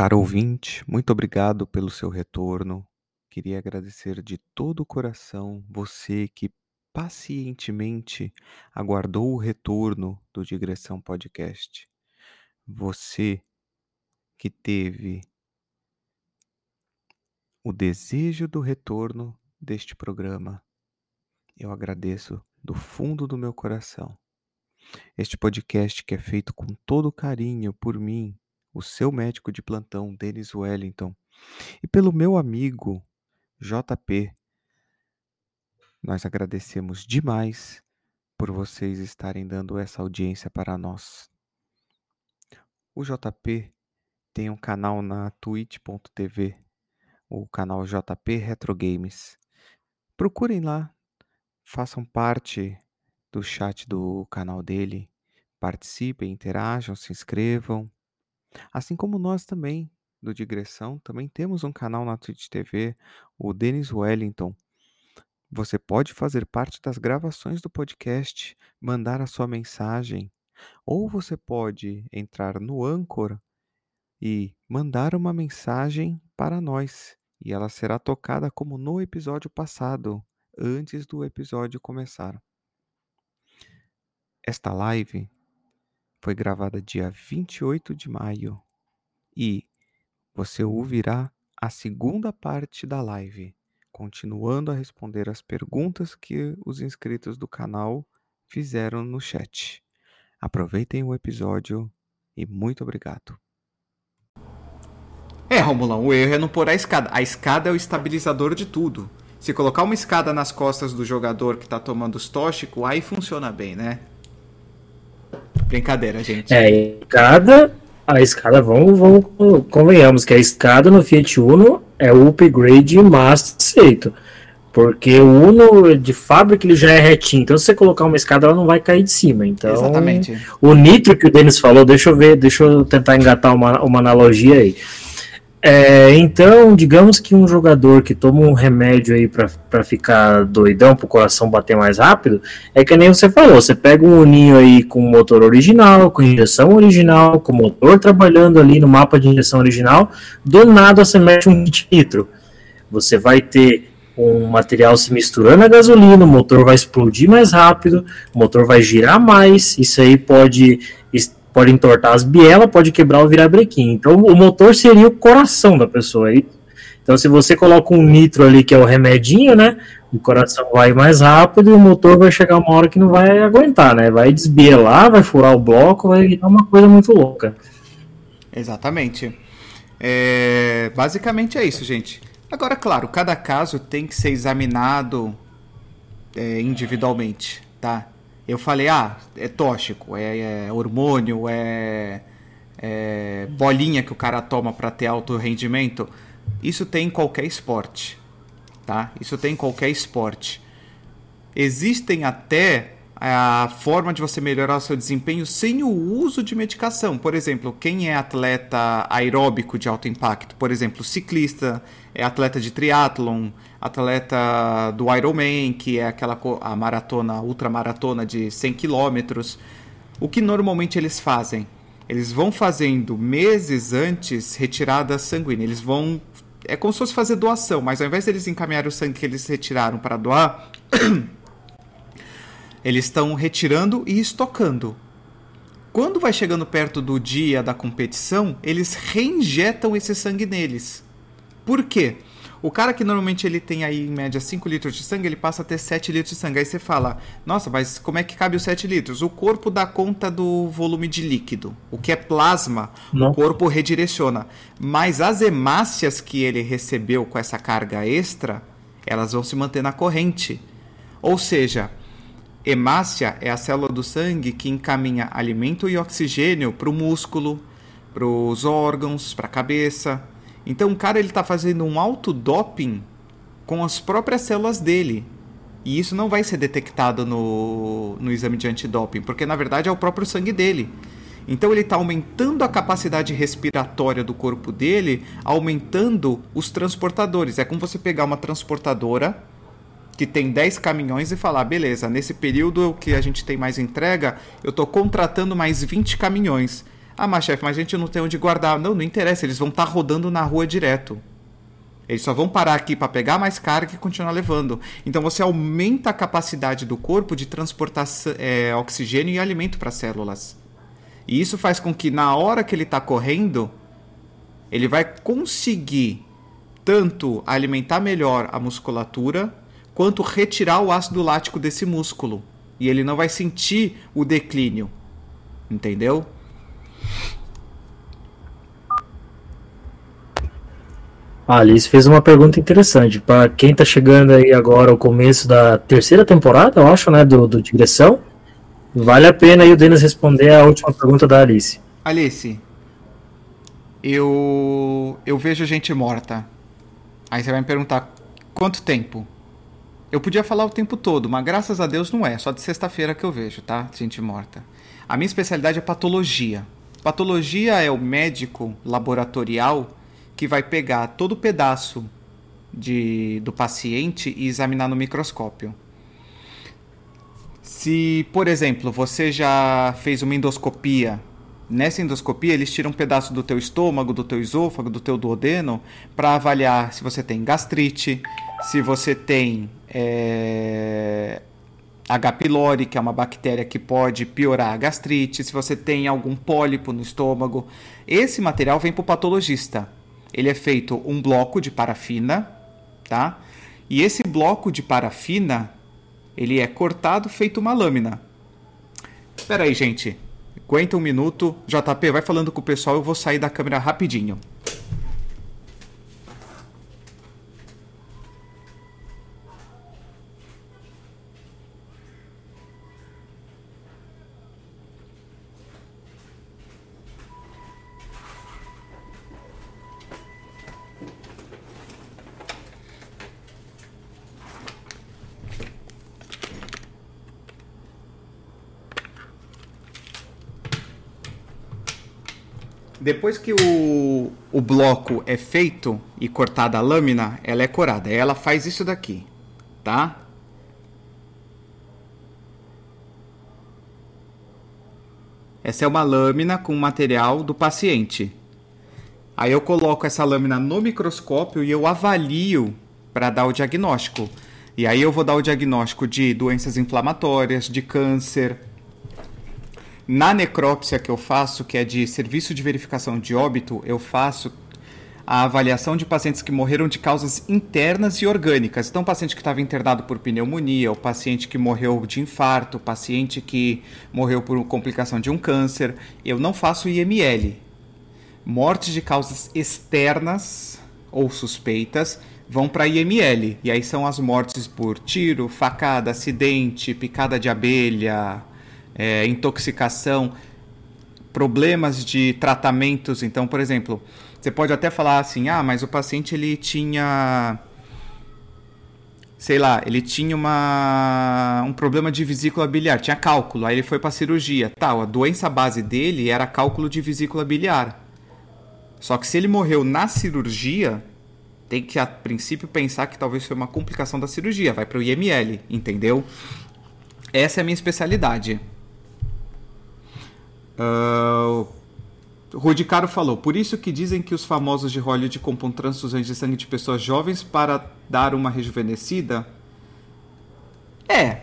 Caro ouvinte, muito obrigado pelo seu retorno. Queria agradecer de todo o coração você que pacientemente aguardou o retorno do Digressão Podcast. Você que teve o desejo do retorno deste programa. Eu agradeço do fundo do meu coração. Este podcast que é feito com todo carinho por mim, o seu médico de plantão, Denis Wellington, e pelo meu amigo JP. Nós agradecemos demais por vocês estarem dando essa audiência para nós. O JP tem um canal na twitch.tv, o canal JP Retro Games. Procurem lá, façam parte do chat do canal dele, participem, interajam, se inscrevam. Assim como nós também, do Digressão, também temos um canal na Twitch TV, o Denis Wellington. Você pode fazer parte das gravações do podcast, mandar a sua mensagem, ou você pode entrar no Anchor e mandar uma mensagem para nós, e ela será tocada como no episódio passado, antes do episódio começar. Esta live foi gravada dia 28 de maio e você ouvirá a segunda parte da live, continuando a responder as perguntas que os inscritos do canal fizeram no chat. Aproveitem o episódio e muito obrigado. É, Romulão, o erro é não pôr a escada. A escada é o estabilizador de tudo. Se colocar uma escada nas costas do jogador que tá tomando os tóxicos, aí funciona bem, né? Brincadeira, gente. É, a escada, a escada, vamos, vamos, convenhamos que a escada no Fiat Uno é o upgrade mais aceito. Porque o Uno de fábrica ele já é retinho, então se você colocar uma escada ela não vai cair de cima. Então, Exatamente. o nitro que o Denis falou, deixa eu ver, deixa eu tentar engatar uma, uma analogia aí. É, então, digamos que um jogador que toma um remédio aí para ficar doidão, para o coração bater mais rápido, é que nem você falou, você pega um uninho aí com motor original, com injeção original, com motor trabalhando ali no mapa de injeção original, do nada você mete um nitro. Você vai ter um material se misturando a gasolina, o motor vai explodir mais rápido, o motor vai girar mais, isso aí pode pode entortar as bielas, pode quebrar o virabrequim. Então o motor seria o coração da pessoa. Então se você coloca um nitro ali que é o remedinho, né? O coração vai mais rápido e o motor vai chegar uma hora que não vai aguentar, né? Vai desbielar, vai furar o bloco, vai dar uma coisa muito louca. Exatamente. É... Basicamente é isso, gente. Agora, claro, cada caso tem que ser examinado é, individualmente, tá? Eu falei, ah, é tóxico, é, é hormônio, é, é, bolinha que o cara toma para ter alto rendimento. Isso tem em qualquer esporte, tá? Isso tem em qualquer esporte. Existem até a forma de você melhorar o seu desempenho sem o uso de medicação. Por exemplo, quem é atleta aeróbico de alto impacto, por exemplo, ciclista, é atleta de triatlon, atleta do Ironman, que é aquela a maratona, ultramaratona de 100 km. O que normalmente eles fazem? Eles vão fazendo meses antes retirada sanguínea. Eles vão é como se fosse fazer doação, mas ao invés de eles encaminharem o sangue que eles retiraram para doar, Eles estão retirando e estocando. Quando vai chegando perto do dia da competição, eles reinjetam esse sangue neles. Por quê? O cara que normalmente ele tem aí em média 5 litros de sangue, ele passa a ter 7 litros de sangue. Aí você fala, nossa, mas como é que cabe os 7 litros? O corpo dá conta do volume de líquido. O que é plasma, Não. o corpo redireciona. Mas as hemácias que ele recebeu com essa carga extra, elas vão se manter na corrente. Ou seja, Hemácia é a célula do sangue que encaminha alimento e oxigênio para o músculo, para os órgãos, para a cabeça. Então o cara ele está fazendo um autodoping com as próprias células dele. E isso não vai ser detectado no, no exame de antidoping, porque na verdade é o próprio sangue dele. Então ele está aumentando a capacidade respiratória do corpo dele, aumentando os transportadores. É como você pegar uma transportadora que tem 10 caminhões e falar, beleza, nesse período que a gente tem mais entrega, eu estou contratando mais 20 caminhões. Ah, mas chefe, mas a gente não tem onde guardar. Não, não interessa, eles vão estar tá rodando na rua direto. Eles só vão parar aqui para pegar mais carga e continuar levando. Então você aumenta a capacidade do corpo de transportar é, oxigênio e alimento para as células. E isso faz com que na hora que ele está correndo, ele vai conseguir tanto alimentar melhor a musculatura, quanto retirar o ácido lático desse músculo. E ele não vai sentir o declínio. Entendeu? A Alice fez uma pergunta interessante. Para quem está chegando aí agora, o começo da terceira temporada, eu acho, né? Do, do Digressão. Vale a pena aí o Denis responder a última pergunta da Alice. Alice, eu, eu vejo gente morta. Aí você vai me perguntar quanto tempo? Eu podia falar o tempo todo, mas graças a Deus não é. Só de sexta-feira que eu vejo, tá? Gente morta. A minha especialidade é patologia. Patologia é o médico laboratorial que vai pegar todo o pedaço de, do paciente e examinar no microscópio. Se, por exemplo, você já fez uma endoscopia, nessa endoscopia eles tiram um pedaço do teu estômago, do teu esôfago, do teu duodeno para avaliar se você tem gastrite, se você tem é, H. pylori, que é uma bactéria que pode piorar a gastrite, se você tem algum pólipo no estômago. Esse material vem para o patologista ele é feito um bloco de parafina, tá? E esse bloco de parafina, ele é cortado feito uma lâmina. Espera aí, gente. Aguenta um minuto. JP, vai falando com o pessoal, eu vou sair da câmera rapidinho. Depois que o, o bloco é feito e cortada a lâmina, ela é corada. Ela faz isso daqui, tá? Essa é uma lâmina com material do paciente. Aí eu coloco essa lâmina no microscópio e eu avalio para dar o diagnóstico. E aí eu vou dar o diagnóstico de doenças inflamatórias, de câncer, na necrópsia que eu faço, que é de serviço de verificação de óbito, eu faço a avaliação de pacientes que morreram de causas internas e orgânicas. Então, paciente que estava internado por pneumonia, o paciente que morreu de infarto, o paciente que morreu por complicação de um câncer. Eu não faço IML. Mortes de causas externas ou suspeitas vão para IML. E aí são as mortes por tiro, facada, acidente, picada de abelha, é, intoxicação, problemas de tratamentos. Então, por exemplo, você pode até falar assim: ah, mas o paciente ele tinha. Sei lá, ele tinha uma, um problema de vesícula biliar, tinha cálculo, aí ele foi para cirurgia. Tal, a doença base dele era cálculo de vesícula biliar. Só que se ele morreu na cirurgia, tem que a princípio pensar que talvez foi uma complicação da cirurgia, vai para o IML, entendeu? Essa é a minha especialidade. Uh, Rodicaro falou, por isso que dizem que os famosos de Hollywood compram transfusões de sangue de pessoas jovens para dar uma rejuvenescida? É.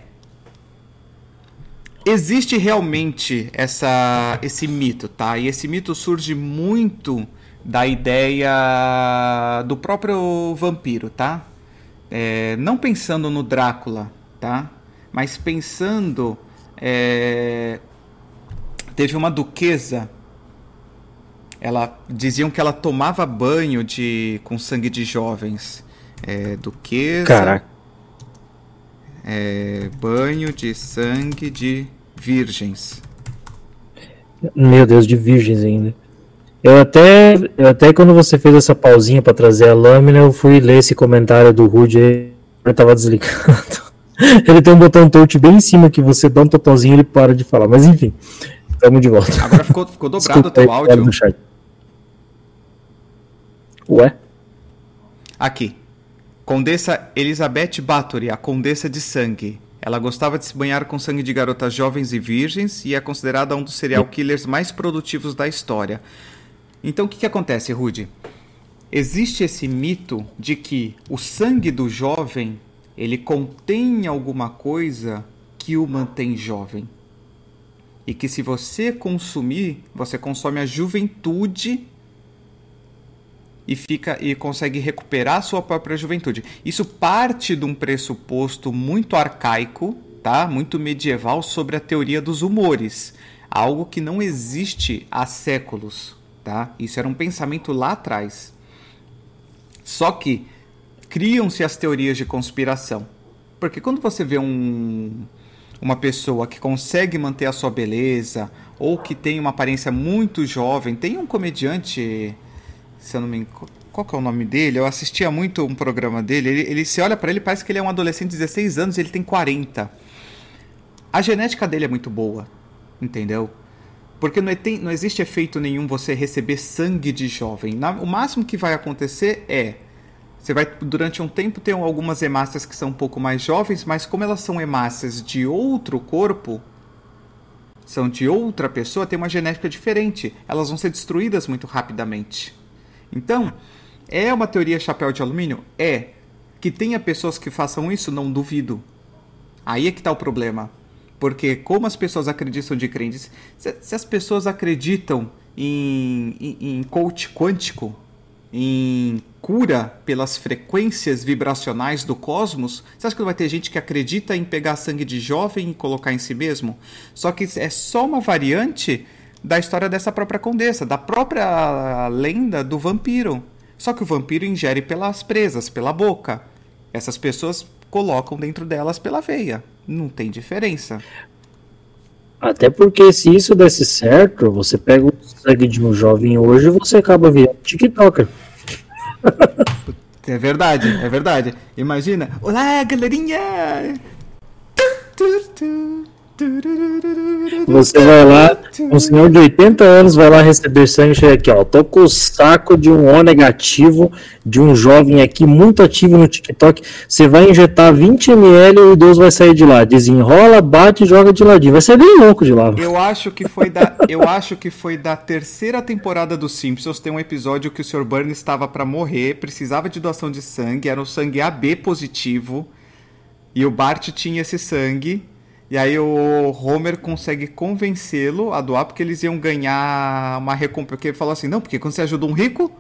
Existe realmente essa, esse mito, tá? E esse mito surge muito da ideia do próprio vampiro, tá? É, não pensando no Drácula, tá? Mas pensando é, Teve uma duquesa. Ela diziam que ela tomava banho de com sangue de jovens. É, duquesa. Caraca. É, banho de sangue de virgens. Meu Deus, de virgens ainda. Eu até, eu até quando você fez essa pausinha para trazer a lâmina, eu fui ler esse comentário do Rude e eu tava desligado. Ele tem um botão touch bem em cima que você dá um totozinho e ele para de falar. Mas enfim, Estamos de volta. Agora ficou, ficou dobrado o teu áudio. No chat. Ué? Aqui. Condessa Elizabeth Bathory, a Condessa de Sangue. Ela gostava de se banhar com sangue de garotas jovens e virgens e é considerada um dos serial killers mais produtivos da história. Então o que, que acontece, Rude? Existe esse mito de que o sangue do jovem ele contém alguma coisa que o mantém jovem. E que se você consumir, você consome a juventude e fica e consegue recuperar a sua própria juventude. Isso parte de um pressuposto muito arcaico, tá? Muito medieval sobre a teoria dos humores, algo que não existe há séculos, tá? Isso era um pensamento lá atrás. Só que criam-se as teorias de conspiração. Porque quando você vê um, uma pessoa que consegue manter a sua beleza ou que tem uma aparência muito jovem, tem um comediante se eu não me qual que é o nome dele? Eu assistia muito um programa dele. Ele, ele se olha para ele parece que ele é um adolescente de 16 anos, ele tem 40. A genética dele é muito boa, entendeu? Porque não, é, tem, não existe efeito nenhum você receber sangue de jovem. Na, o máximo que vai acontecer é você vai durante um tempo ter algumas hemácias que são um pouco mais jovens, mas como elas são hemácias de outro corpo, são de outra pessoa, tem uma genética diferente. Elas vão ser destruídas muito rapidamente. Então, é uma teoria chapéu de alumínio? É. Que tenha pessoas que façam isso, não duvido. Aí é que está o problema. Porque como as pessoas acreditam de crentes, se, se as pessoas acreditam em, em, em coach quântico, em cura pelas frequências vibracionais do cosmos, você acha que vai ter gente que acredita em pegar sangue de jovem e colocar em si mesmo? Só que é só uma variante da história dessa própria condessa, da própria lenda do vampiro. Só que o vampiro ingere pelas presas, pela boca. Essas pessoas colocam dentro delas pela veia. Não tem diferença. Até porque se isso desse certo, você pega o sangue de um jovem hoje e você acaba virando TikToker. É verdade, é verdade. Imagina. Olá, galerinha! Você vai lá, um senhor de 80 anos vai lá receber sangue, chega aqui, ó. Tô com o saco de um O negativo de um jovem aqui muito ativo no TikTok. Você vai injetar 20 ml e o idoso vai sair de lá. Desenrola, bate e joga de ladinho. Vai ser bem louco de lá. Eu acho que foi da, eu acho que foi da terceira temporada dos Simpsons. Tem um episódio que o Sr. Burns estava para morrer, precisava de doação de sangue, era um sangue AB positivo. E o Bart tinha esse sangue e aí o Homer consegue convencê-lo a doar porque eles iam ganhar uma recompensa. Porque ele falou assim: não, porque quando você ajuda um rico,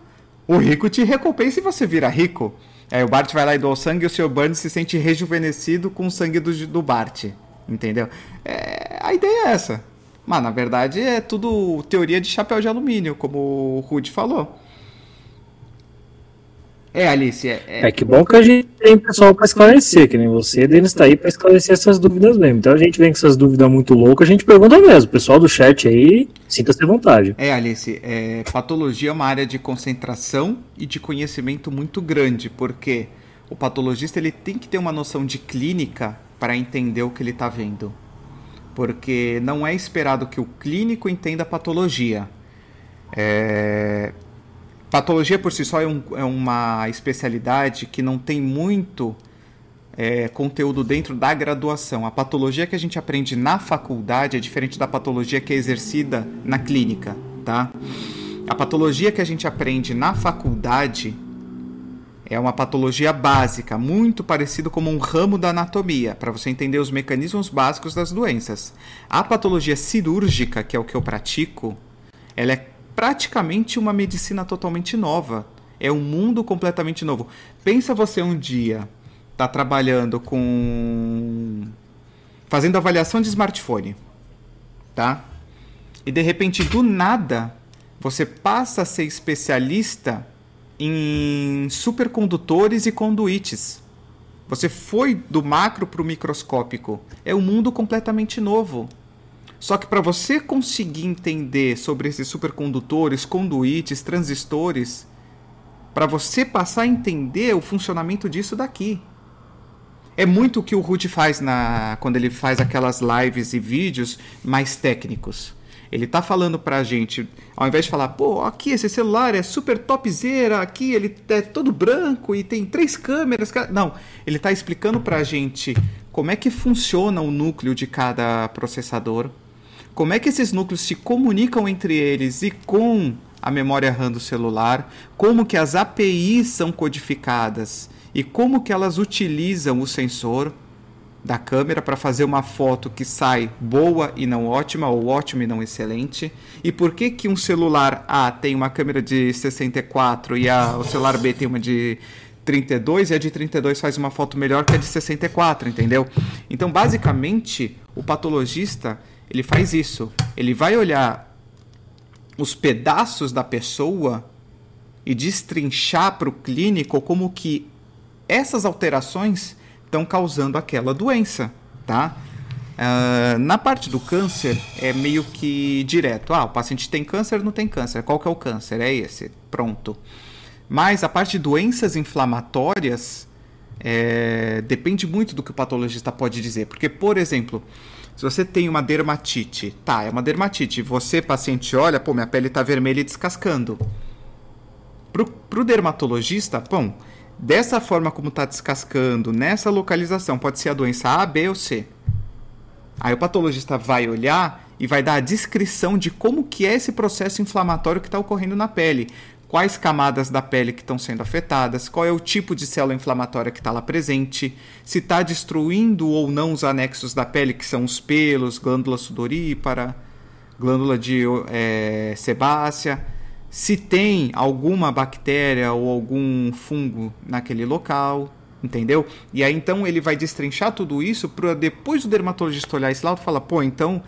o rico te recompensa e você vira rico. Aí o Bart vai lá e doa o sangue e o Sr. Burns se sente rejuvenescido com o sangue do, do Bart. Entendeu? É, a ideia é essa. Mas na verdade é tudo teoria de chapéu de alumínio, como o Rude falou. É, Alice, é, é... é, que bom que a gente tem pessoal para esclarecer, que nem você, Denis está aí para esclarecer essas dúvidas mesmo. Então a gente vem com essas dúvidas muito loucas, a gente pergunta mesmo. O pessoal do chat aí, sinta-se à vontade. É, Alice, é, patologia é uma área de concentração e de conhecimento muito grande, porque o patologista ele tem que ter uma noção de clínica para entender o que ele está vendo. Porque não é esperado que o clínico entenda a patologia. É, Patologia por si só é, um, é uma especialidade que não tem muito é, conteúdo dentro da graduação. A patologia que a gente aprende na faculdade é diferente da patologia que é exercida na clínica, tá? A patologia que a gente aprende na faculdade é uma patologia básica, muito parecido como um ramo da anatomia, para você entender os mecanismos básicos das doenças. A patologia cirúrgica, que é o que eu pratico, ela é praticamente uma medicina totalmente nova. É um mundo completamente novo. Pensa você um dia tá trabalhando com fazendo avaliação de smartphone, tá? E de repente do nada você passa a ser especialista em supercondutores e conduítes. Você foi do macro para o microscópico. É um mundo completamente novo. Só que para você conseguir entender sobre esses supercondutores, conduítes, transistores, para você passar a entender o funcionamento disso daqui. É muito o que o Rude faz na quando ele faz aquelas lives e vídeos mais técnicos. Ele tá falando pra gente, ao invés de falar, pô, aqui esse celular é super topzera, aqui ele é todo branco e tem três câmeras. Não, ele tá explicando pra gente como é que funciona o núcleo de cada processador, como é que esses núcleos se comunicam entre eles e com a memória RAM do celular, como que as APIs são codificadas? E como que elas utilizam o sensor da câmera para fazer uma foto que sai boa e não ótima ou ótima e não excelente? E por que que um celular A tem uma câmera de 64 e a, o celular B tem uma de 32 e a de 32 faz uma foto melhor que a de 64, entendeu? Então, basicamente, o patologista, ele faz isso. Ele vai olhar os pedaços da pessoa e destrinchar para o clínico como que essas alterações estão causando aquela doença, tá? Uh, na parte do câncer é meio que direto. Ah, o paciente tem câncer, não tem câncer. Qual que é o câncer? É esse. Pronto. Mas a parte de doenças inflamatórias é, depende muito do que o patologista pode dizer. Porque, por exemplo, se você tem uma dermatite, tá, é uma dermatite, você, paciente, olha, pô, minha pele está vermelha e descascando. Pro, pro dermatologista, bom, dessa forma como está descascando, nessa localização, pode ser a doença A, B ou C. Aí o patologista vai olhar e vai dar a descrição de como que é esse processo inflamatório que está ocorrendo na pele quais camadas da pele que estão sendo afetadas, qual é o tipo de célula inflamatória que está lá presente, se está destruindo ou não os anexos da pele, que são os pelos, glândula sudorípara, glândula de é, sebácea, se tem alguma bactéria ou algum fungo naquele local, entendeu? E aí então ele vai destrinchar tudo isso para depois o dermatologista olhar esse laudo e falar, pô, então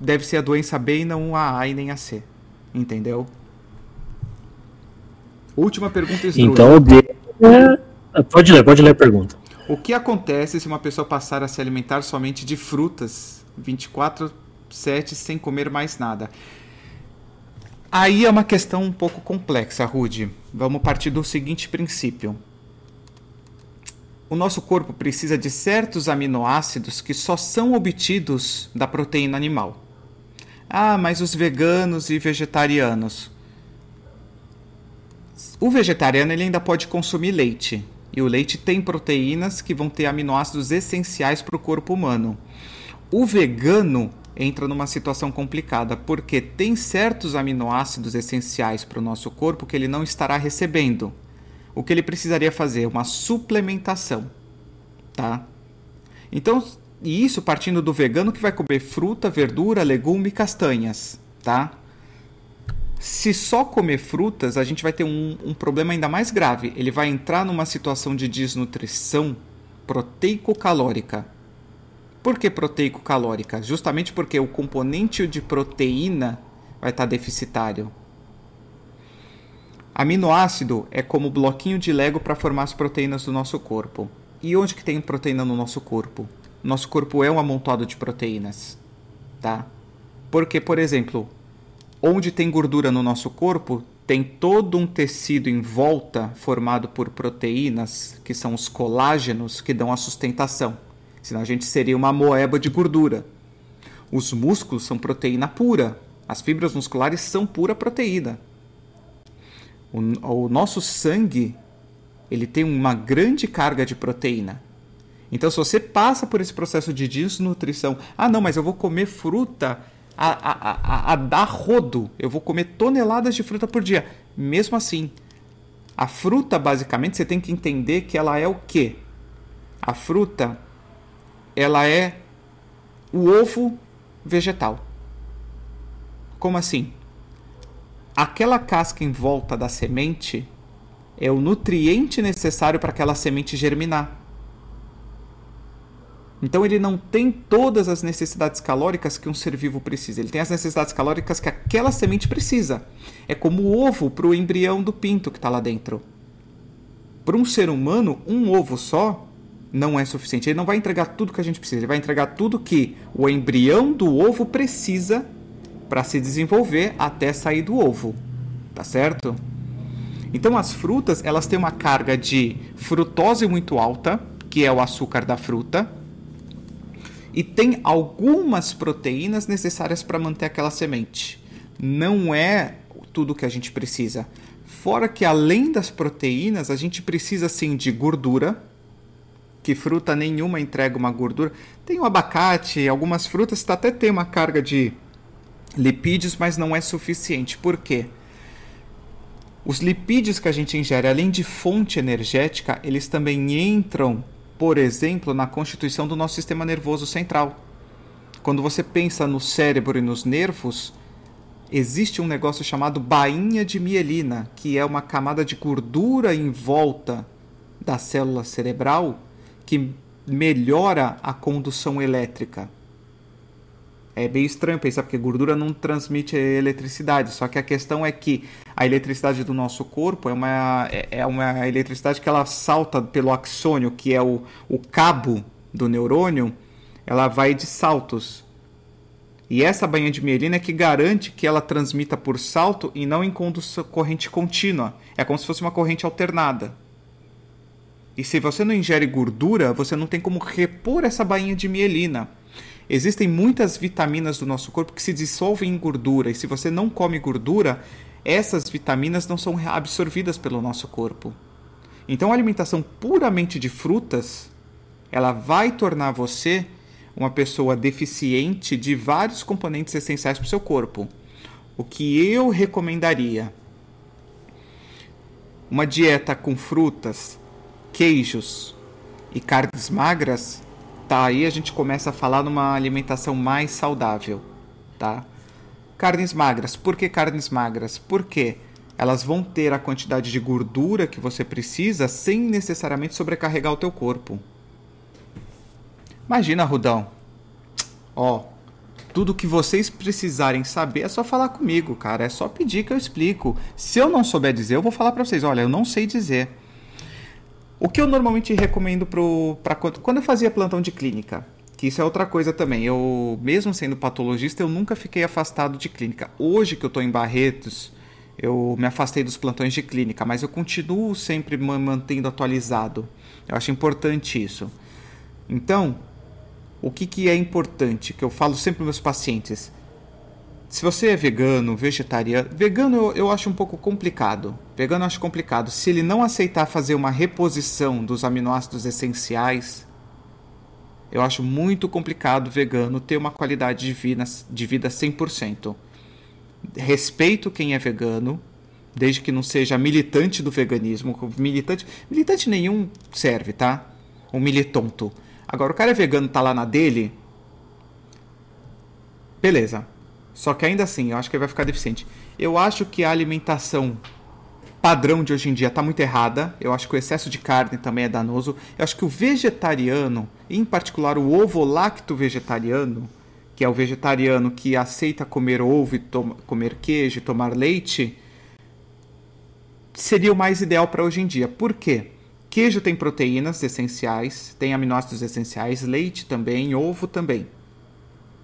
deve ser a doença B e não a A e nem a C, entendeu? Última pergunta estruída. Então, é... pode ler, pode ler a pergunta. O que acontece se uma pessoa passar a se alimentar somente de frutas 24 7 sem comer mais nada? Aí é uma questão um pouco complexa, Rude. Vamos partir do seguinte princípio. O nosso corpo precisa de certos aminoácidos que só são obtidos da proteína animal. Ah, mas os veganos e vegetarianos. O vegetariano ele ainda pode consumir leite. E o leite tem proteínas que vão ter aminoácidos essenciais para o corpo humano. O vegano entra numa situação complicada, porque tem certos aminoácidos essenciais para o nosso corpo que ele não estará recebendo. O que ele precisaria fazer? Uma suplementação. Tá? Então, e isso partindo do vegano que vai comer fruta, verdura, legume e castanhas. Tá? Se só comer frutas, a gente vai ter um, um problema ainda mais grave. Ele vai entrar numa situação de desnutrição proteico-calórica. Por que proteico-calórica? Justamente porque o componente de proteína vai estar deficitário. Aminoácido é como bloquinho de Lego para formar as proteínas do nosso corpo. E onde que tem proteína no nosso corpo? Nosso corpo é um amontoado de proteínas, tá? Porque, por exemplo, Onde tem gordura no nosso corpo, tem todo um tecido em volta formado por proteínas, que são os colágenos que dão a sustentação. Senão a gente seria uma moeba de gordura. Os músculos são proteína pura. As fibras musculares são pura proteína. O, o nosso sangue ele tem uma grande carga de proteína. Então, se você passa por esse processo de desnutrição, ah, não, mas eu vou comer fruta a, a, a, dar rodo. Eu vou comer toneladas de fruta por dia. Mesmo assim, a fruta, basicamente, você tem que entender que ela é o quê? A fruta, ela é o ovo vegetal. Como assim? Aquela casca em volta da semente é o nutriente necessário para aquela semente germinar. Então ele não tem todas as necessidades calóricas que um ser vivo precisa. Ele tem as necessidades calóricas que aquela semente precisa. É como o ovo para o embrião do pinto que está lá dentro. Para um ser humano, um ovo só não é suficiente. Ele não vai entregar tudo que a gente precisa. Ele vai entregar tudo que o embrião do ovo precisa para se desenvolver até sair do ovo. Tá certo? Então as frutas, elas têm uma carga de frutose muito alta, que é o açúcar da fruta e tem algumas proteínas necessárias para manter aquela semente. Não é tudo que a gente precisa. Fora que além das proteínas, a gente precisa sim de gordura, que fruta nenhuma entrega uma gordura. Tem o abacate, algumas frutas tá, até tem uma carga de lipídios, mas não é suficiente. Por quê? Os lipídios que a gente ingere, além de fonte energética, eles também entram, por exemplo, na constituição do nosso sistema nervoso central. Quando você pensa no cérebro e nos nervos, existe um negócio chamado bainha de mielina, que é uma camada de gordura em volta da célula cerebral que melhora a condução elétrica. É bem estranho pensar porque gordura não transmite eletricidade, só que a questão é que a eletricidade do nosso corpo é uma, é, é uma eletricidade que ela salta pelo axônio, que é o, o cabo do neurônio, ela vai de saltos. E essa bainha de mielina é que garante que ela transmita por salto e não em corrente contínua. É como se fosse uma corrente alternada. E se você não ingere gordura, você não tem como repor essa bainha de mielina. Existem muitas vitaminas do nosso corpo que se dissolvem em gordura, e se você não come gordura, essas vitaminas não são absorvidas pelo nosso corpo. Então, a alimentação puramente de frutas, ela vai tornar você uma pessoa deficiente de vários componentes essenciais para o seu corpo. O que eu recomendaria? Uma dieta com frutas, queijos e carnes magras tá? Aí a gente começa a falar numa alimentação mais saudável, tá? Carnes magras. Por que carnes magras? Porque elas vão ter a quantidade de gordura que você precisa sem necessariamente sobrecarregar o teu corpo. Imagina, Rudão. Ó, tudo que vocês precisarem saber é só falar comigo, cara. É só pedir que eu explico. Se eu não souber dizer, eu vou falar para vocês. Olha, eu não sei dizer. O que eu normalmente recomendo para quando eu fazia plantão de clínica, que isso é outra coisa também. Eu, mesmo sendo patologista, eu nunca fiquei afastado de clínica. Hoje que eu estou em Barretos, eu me afastei dos plantões de clínica, mas eu continuo sempre me mantendo atualizado. Eu acho importante isso. Então, o que, que é importante, que eu falo sempre para meus pacientes? Se você é vegano, vegetariano. Vegano eu, eu acho um pouco complicado. Vegano eu acho complicado. Se ele não aceitar fazer uma reposição dos aminoácidos essenciais, eu acho muito complicado vegano ter uma qualidade de vida, de vida 100%. Respeito quem é vegano, desde que não seja militante do veganismo. Militante, militante nenhum serve, tá? Um militonto. Agora, o cara é vegano, tá lá na dele. Beleza só que ainda assim, eu acho que vai ficar deficiente. Eu acho que a alimentação padrão de hoje em dia está muito errada. Eu acho que o excesso de carne também é danoso. Eu acho que o vegetariano, em particular o ovo lacto vegetariano, que é o vegetariano que aceita comer ovo e comer queijo e tomar leite, seria o mais ideal para hoje em dia. Por quê? Queijo tem proteínas essenciais, tem aminoácidos essenciais, leite também, ovo também,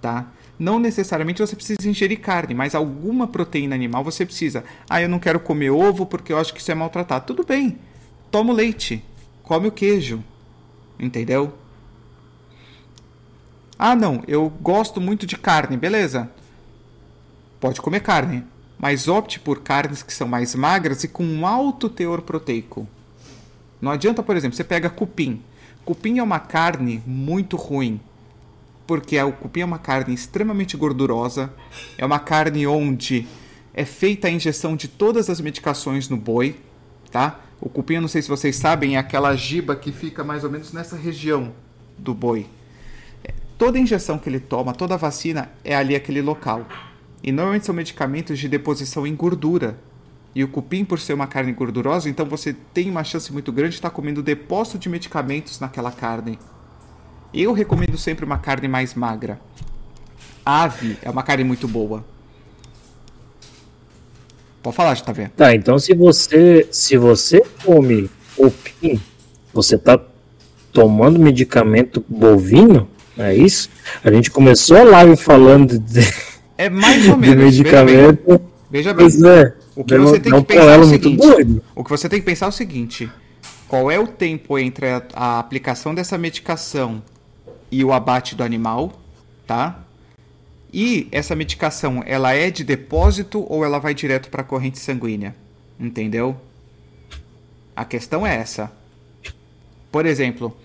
tá? Não necessariamente você precisa ingerir carne, mas alguma proteína animal você precisa. Ah, eu não quero comer ovo porque eu acho que isso é maltratado. Tudo bem, toma o leite, come o queijo, entendeu? Ah, não, eu gosto muito de carne, beleza. Pode comer carne, mas opte por carnes que são mais magras e com alto teor proteico. Não adianta, por exemplo, você pega cupim. Cupim é uma carne muito ruim porque o cupim é uma carne extremamente gordurosa, é uma carne onde é feita a injeção de todas as medicações no boi, tá? O cupim, eu não sei se vocês sabem, é aquela giba que fica mais ou menos nessa região do boi. É, toda injeção que ele toma, toda vacina é ali aquele local. E normalmente são medicamentos de deposição em gordura. E o cupim, por ser uma carne gordurosa, então você tem uma chance muito grande de estar comendo depósito de medicamentos naquela carne. Eu recomendo sempre uma carne mais magra. Ave é uma carne muito boa. Pode falar, tá vendo? Tá, então se você se você come cupim, você tá tomando medicamento bovino? É isso? A gente começou a live falando de, é mais ou menos, de medicamento. Veja bem. Veja bem. É, o que você tem que pensar é o seguinte. O que você tem que pensar é o seguinte: qual é o tempo entre a, a aplicação dessa medicação e o abate do animal, tá? E essa medicação, ela é de depósito ou ela vai direto para a corrente sanguínea? Entendeu? A questão é essa. Por exemplo,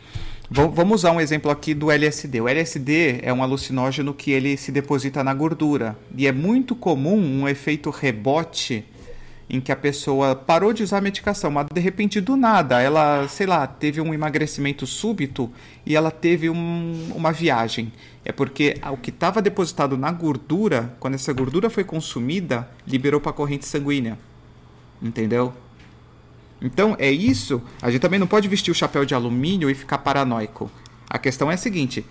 Vamos usar um exemplo aqui do LSD. O LSD é um alucinógeno que ele se deposita na gordura. E é muito comum um efeito rebote em que a pessoa parou de usar a medicação, mas de repente do nada ela, sei lá, teve um emagrecimento súbito e ela teve um, uma viagem. É porque o que estava depositado na gordura, quando essa gordura foi consumida, liberou para a corrente sanguínea. Entendeu? Então é isso. A gente também não pode vestir o chapéu de alumínio e ficar paranoico. A questão é a seguinte: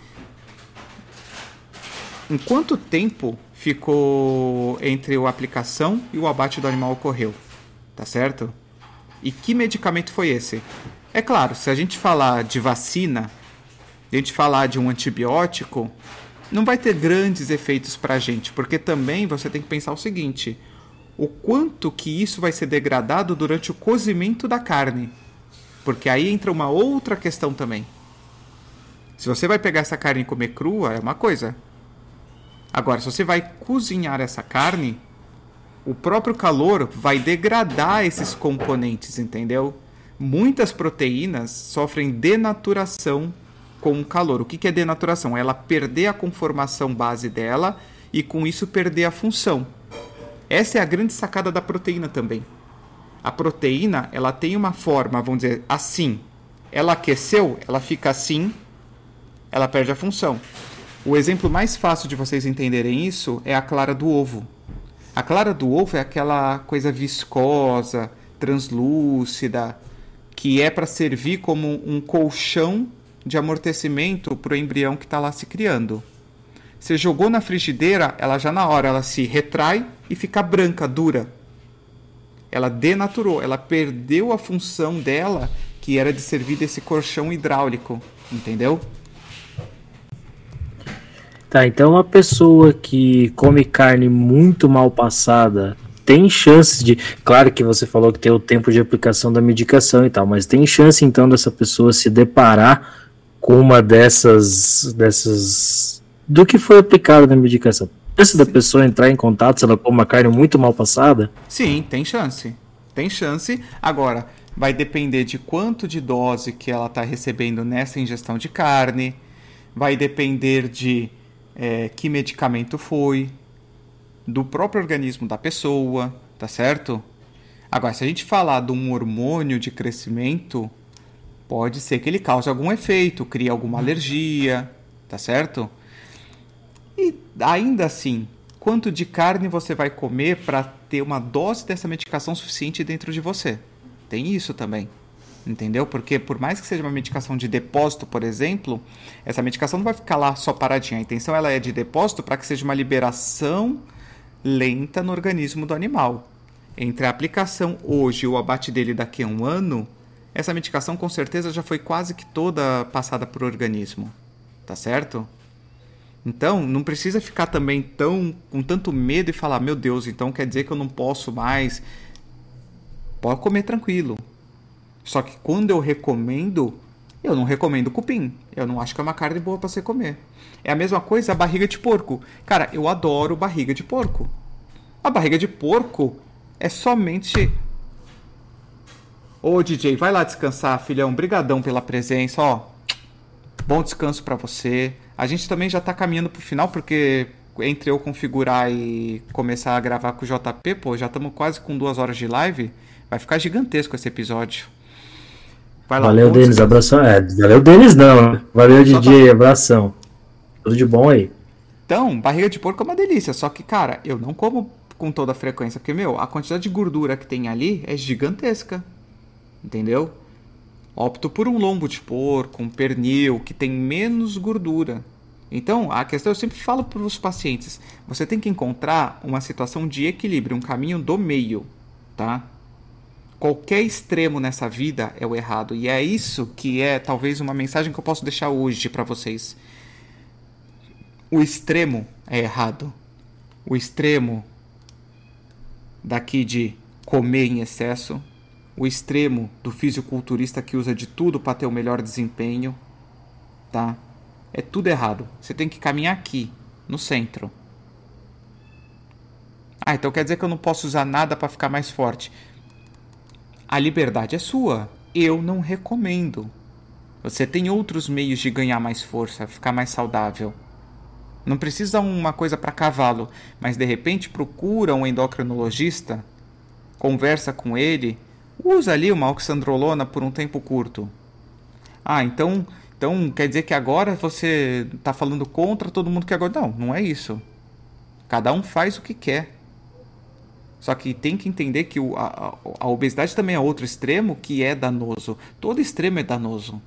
em quanto tempo ficou entre a aplicação e o abate do animal ocorreu? Tá certo? E que medicamento foi esse? É claro, se a gente falar de vacina, a gente falar de um antibiótico, não vai ter grandes efeitos para a gente, porque também você tem que pensar o seguinte: o quanto que isso vai ser degradado durante o cozimento da carne, porque aí entra uma outra questão também. Se você vai pegar essa carne e comer crua, é uma coisa. Agora, se você vai cozinhar essa carne, o próprio calor vai degradar esses componentes, entendeu? Muitas proteínas sofrem denaturação com o calor. O que é denaturação? Ela perder a conformação base dela e com isso perder a função. Essa é a grande sacada da proteína também. A proteína, ela tem uma forma, vamos dizer, assim. Ela aqueceu, ela fica assim, ela perde a função. O exemplo mais fácil de vocês entenderem isso é a clara do ovo. A clara do ovo é aquela coisa viscosa, translúcida, que é para servir como um colchão de amortecimento para o embrião que está lá se criando. Você jogou na frigideira, ela já na hora ela se retrai e fica branca, dura. Ela denaturou, ela perdeu a função dela, que era de servir desse colchão hidráulico, entendeu? Tá, então uma pessoa que come carne muito mal passada tem chance de. Claro que você falou que tem o tempo de aplicação da medicação e tal, mas tem chance então dessa pessoa se deparar com uma dessas. dessas. do que foi aplicado na medicação. Chance da pessoa entrar em contato se ela come uma carne muito mal passada? Sim, tem chance. Tem chance. Agora, vai depender de quanto de dose que ela está recebendo nessa ingestão de carne. Vai depender de é, que medicamento foi, do próprio organismo da pessoa, tá certo? Agora, se a gente falar de um hormônio de crescimento, pode ser que ele cause algum efeito, crie alguma alergia, tá certo? E ainda assim, quanto de carne você vai comer para ter uma dose dessa medicação suficiente dentro de você? Tem isso também entendeu? Porque por mais que seja uma medicação de depósito, por exemplo, essa medicação não vai ficar lá só paradinha. A intenção ela é de depósito para que seja uma liberação lenta no organismo do animal. Entre a aplicação hoje e o abate dele daqui a um ano, essa medicação com certeza já foi quase que toda passada por organismo, tá certo? Então, não precisa ficar também tão com tanto medo e falar, meu Deus, então quer dizer que eu não posso mais. Pode comer tranquilo, só que quando eu recomendo, eu não recomendo cupim. Eu não acho que é uma carne boa para você comer. É a mesma coisa a barriga de porco. Cara, eu adoro barriga de porco. A barriga de porco é somente Ô DJ, vai lá descansar, filhão. Brigadão pela presença, ó. Bom descanso para você. A gente também já tá caminhando pro final porque entre eu configurar e começar a gravar com o JP, pô, já estamos quase com duas horas de live. Vai ficar gigantesco esse episódio. Lá, valeu, Denis, abração. É, valeu, Denis, não. Né? Valeu, DJ, tá... abração. Tudo de bom aí. Então, barriga de porco é uma delícia. Só que, cara, eu não como com toda a frequência. Porque, meu, a quantidade de gordura que tem ali é gigantesca. Entendeu? Opto por um lombo de porco, um pernil, que tem menos gordura. Então, a questão eu sempre falo para os pacientes: você tem que encontrar uma situação de equilíbrio, um caminho do meio, tá? Qualquer extremo nessa vida é o errado. E é isso que é talvez uma mensagem que eu posso deixar hoje para vocês. O extremo é errado. O extremo daqui de comer em excesso, o extremo do fisiculturista que usa de tudo para ter o melhor desempenho, tá? É tudo errado. Você tem que caminhar aqui, no centro. Ah, então quer dizer que eu não posso usar nada para ficar mais forte. A liberdade é sua. Eu não recomendo. Você tem outros meios de ganhar mais força, ficar mais saudável. Não precisa uma coisa para cavalo, mas de repente procura um endocrinologista, conversa com ele, usa ali uma oxandrolona por um tempo curto. Ah, então, então quer dizer que agora você está falando contra todo mundo que agora não, não é isso. Cada um faz o que quer. Só que tem que entender que o, a, a obesidade também é outro extremo que é danoso. Todo extremo é danoso.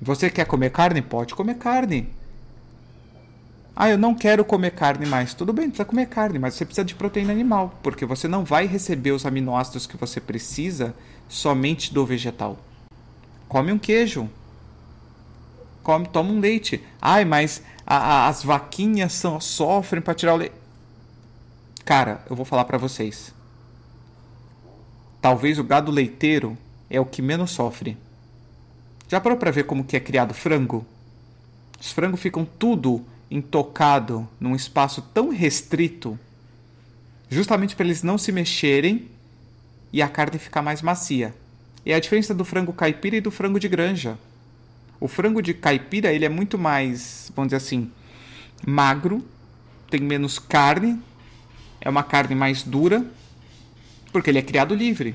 Você quer comer carne? Pode comer carne. Ah, eu não quero comer carne mais. Tudo bem, precisa comer carne, mas você precisa de proteína animal, porque você não vai receber os aminoácidos que você precisa somente do vegetal. Come um queijo. Come, toma um leite. Ai, mas a, a, as vaquinhas são, sofrem para tirar o leite. Cara, eu vou falar para vocês. Talvez o gado leiteiro é o que menos sofre. Já parou para ver como que é criado frango? Os frangos ficam tudo intocado num espaço tão restrito, justamente para eles não se mexerem e a carne ficar mais macia. É a diferença do frango caipira e do frango de granja. O frango de caipira ele é muito mais, vamos dizer assim, magro, tem menos carne, é uma carne mais dura, porque ele é criado livre.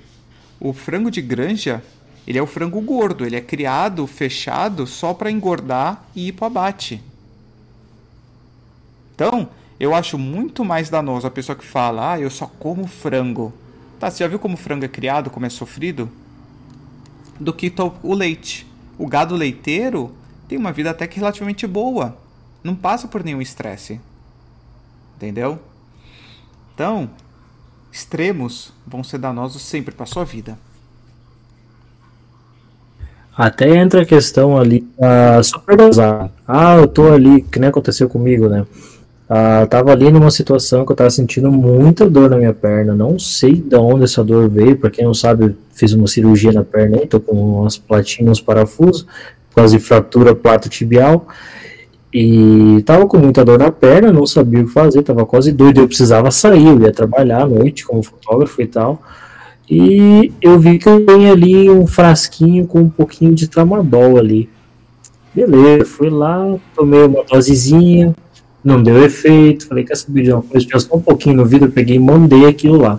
O frango de granja ele é o frango gordo, ele é criado fechado só para engordar e ir para abate. Então, eu acho muito mais danoso a pessoa que fala: "Ah, eu só como frango". Tá, você já viu como o frango é criado, como é sofrido? Do que o leite. O gado leiteiro tem uma vida até que relativamente boa. Não passa por nenhum estresse. Entendeu? Então, extremos vão ser danosos sempre para sua vida. Até entra a questão ali a superdosar. Ah, eu tô ali, que nem aconteceu comigo, né? Ah, tava ali numa situação que eu tava sentindo muita dor na minha perna. Não sei de onde essa dor veio. Para quem não sabe, fiz uma cirurgia na perna aí, tô com umas platinhas, uns parafusos, quase fratura plato tibial. E tava com muita dor na perna, não sabia o que fazer, tava quase doido. Eu precisava sair, eu ia trabalhar à noite como fotógrafo e tal. E eu vi que eu tenho ali um frasquinho com um pouquinho de tramadol ali. Beleza, fui lá, tomei uma dosezinha, não deu efeito. Falei, quer saber de uma coisa? Só um pouquinho no vidro, peguei e mandei aquilo lá.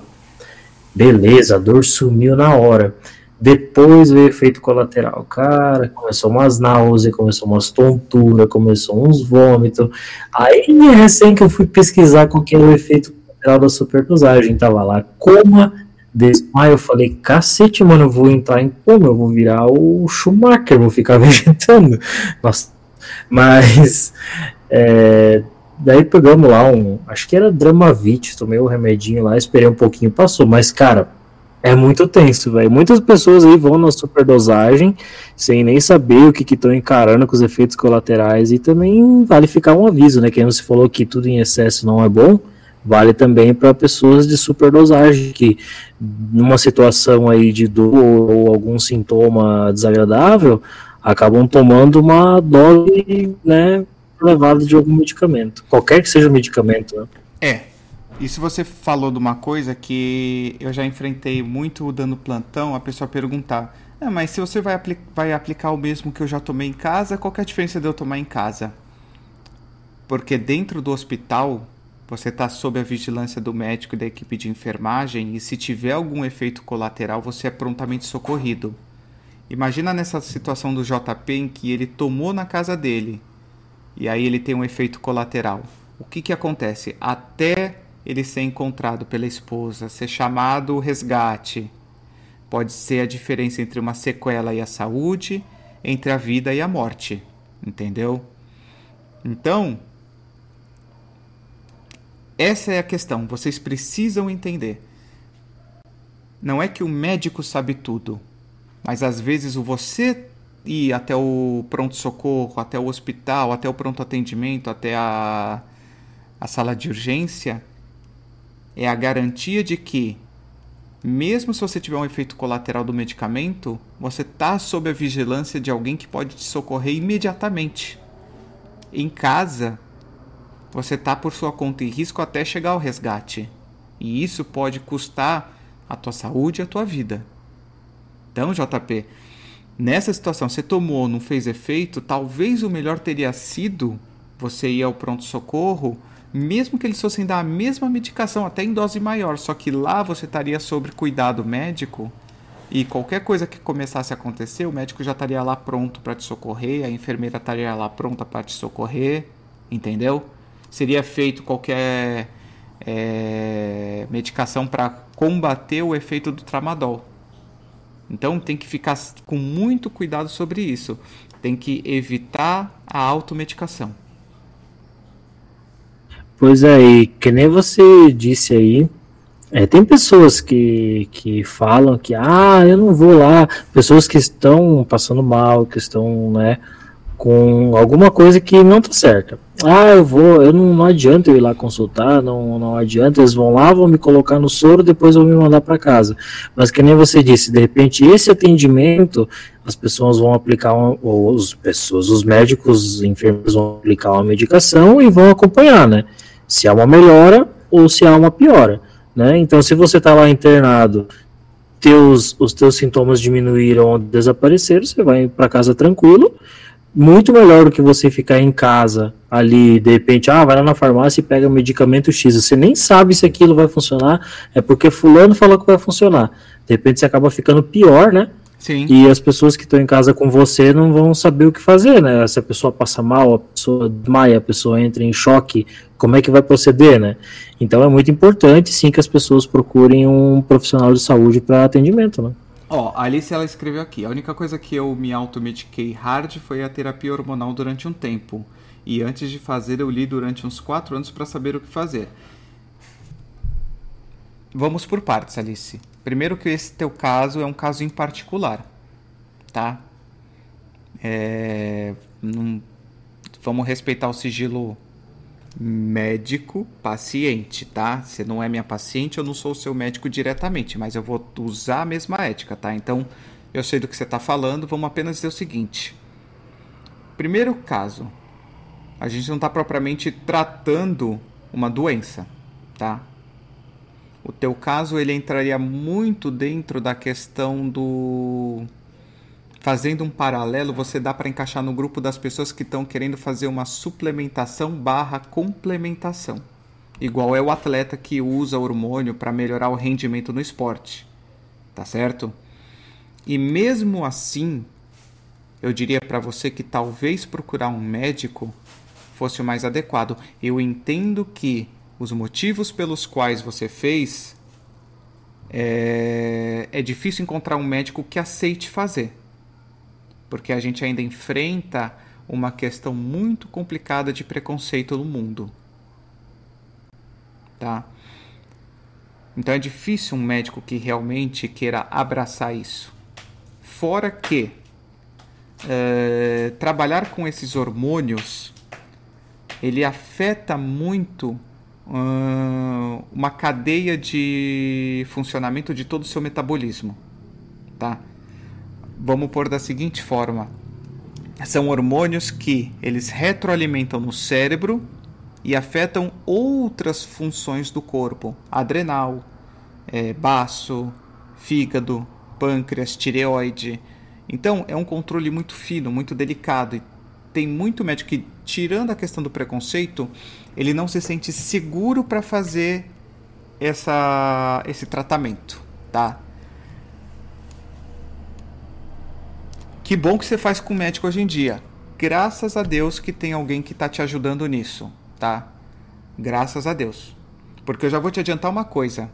Beleza, a dor sumiu na hora. Depois veio efeito colateral. Cara, começou umas náuseas, começou umas tonturas, começou uns vômitos. Aí, recém que eu fui pesquisar qual que era o efeito colateral da superdosagem, tava lá, coma desmaio, eu falei, cacete, mano, eu vou entrar em coma, eu vou virar o Schumacher, vou ficar vegetando. Nossa. Mas, é, daí pegamos lá um, acho que era Dramavit, tomei o um remedinho lá, esperei um pouquinho, passou. Mas, cara, é muito tenso, velho. Muitas pessoas aí vão na superdosagem sem nem saber o que estão encarando com os efeitos colaterais e também vale ficar um aviso, né? Que você falou que tudo em excesso não é bom vale também para pessoas de superdosagem que numa situação aí de dor ou algum sintoma desagradável acabam tomando uma dose né, elevada de algum medicamento, qualquer que seja o medicamento. Né? É. Se você falou de uma coisa que eu já enfrentei muito dando plantão, a pessoa perguntar: ah, mas se você vai, apli vai aplicar o mesmo que eu já tomei em casa, qual é a diferença de eu tomar em casa? Porque dentro do hospital você está sob a vigilância do médico e da equipe de enfermagem e se tiver algum efeito colateral, você é prontamente socorrido. Imagina nessa situação do JP em que ele tomou na casa dele e aí ele tem um efeito colateral. O que, que acontece? Até ele ser encontrado pela esposa, ser chamado o resgate, pode ser a diferença entre uma sequela e a saúde, entre a vida e a morte. Entendeu? Então, essa é a questão, vocês precisam entender. Não é que o médico sabe tudo, mas às vezes o você ir até o pronto-socorro, até o hospital, até o pronto-atendimento, até a, a sala de urgência, é a garantia de que, mesmo se você tiver um efeito colateral do medicamento, você está sob a vigilância de alguém que pode te socorrer imediatamente. Em casa, você está por sua conta e risco até chegar ao resgate. E isso pode custar a tua saúde e a tua vida. Então, JP, Nessa situação, você tomou, não fez efeito, talvez o melhor teria sido você ir ao pronto-socorro, mesmo que eles fossem dar a mesma medicação, até em dose maior, só que lá você estaria sob cuidado médico e qualquer coisa que começasse a acontecer, o médico já estaria lá pronto para te socorrer, a enfermeira estaria lá pronta para te socorrer, entendeu? Seria feito qualquer é, medicação para combater o efeito do tramadol. Então tem que ficar com muito cuidado sobre isso. Tem que evitar a automedicação. Pois é, e que nem você disse aí, é, tem pessoas que, que falam que, ah, eu não vou lá, pessoas que estão passando mal, que estão, né, com alguma coisa que não tá certa. Ah, eu vou, eu não, não adianta eu ir lá consultar, não, não adianta, eles vão lá, vão me colocar no soro, depois vão me mandar para casa. Mas que nem você disse, de repente esse atendimento, as pessoas vão aplicar, ou os pessoas, os médicos, os enfermeiros vão aplicar uma medicação e vão acompanhar, né? Se há uma melhora ou se há uma piora, né? Então, se você está lá internado, teus, os teus sintomas diminuíram ou desapareceram, você vai para casa tranquilo muito melhor do que você ficar em casa ali, de repente, ah, vai lá na farmácia e pega medicamento X. Você nem sabe se aquilo vai funcionar, é porque fulano falou que vai funcionar. De repente você acaba ficando pior, né? Sim. E as pessoas que estão em casa com você não vão saber o que fazer, né? Se a pessoa passa mal, a pessoa desmaia, a pessoa entra em choque, como é que vai proceder, né? Então é muito importante, sim, que as pessoas procurem um profissional de saúde para atendimento, né? Ó, a Alice ela escreveu aqui: a única coisa que eu me automediquei hard foi a terapia hormonal durante um tempo. E antes de fazer, eu li durante uns 4 anos para saber o que fazer. Vamos por partes, Alice. Primeiro que esse teu caso é um caso em particular, tá? É... Não... Vamos respeitar o sigilo médico paciente, tá? Você não é minha paciente, eu não sou o seu médico diretamente, mas eu vou usar a mesma ética, tá? Então, eu sei do que você está falando, vamos apenas dizer o seguinte. Primeiro caso, a gente não está propriamente tratando uma doença, tá? O teu caso ele entraria muito dentro da questão do fazendo um paralelo, você dá para encaixar no grupo das pessoas que estão querendo fazer uma suplementação barra complementação. Igual é o atleta que usa hormônio para melhorar o rendimento no esporte. Tá certo? E mesmo assim, eu diria para você que talvez procurar um médico fosse o mais adequado. Eu entendo que os motivos pelos quais você fez é, é difícil encontrar um médico que aceite fazer porque a gente ainda enfrenta uma questão muito complicada de preconceito no mundo. Tá? Então é difícil um médico que realmente queira abraçar isso. Fora que é, trabalhar com esses hormônios ele afeta muito uma cadeia de funcionamento de todo o seu metabolismo, tá? vamos pôr da seguinte forma: são hormônios que eles retroalimentam no cérebro e afetam outras funções do corpo, adrenal, é, baço, fígado, pâncreas, tireoide. Então é um controle muito fino, muito delicado e tem muito médico que, tirando a questão do preconceito, ele não se sente seguro para fazer essa, esse tratamento, tá? Que bom que você faz com o médico hoje em dia. Graças a Deus que tem alguém que está te ajudando nisso, tá? Graças a Deus. Porque eu já vou te adiantar uma coisa.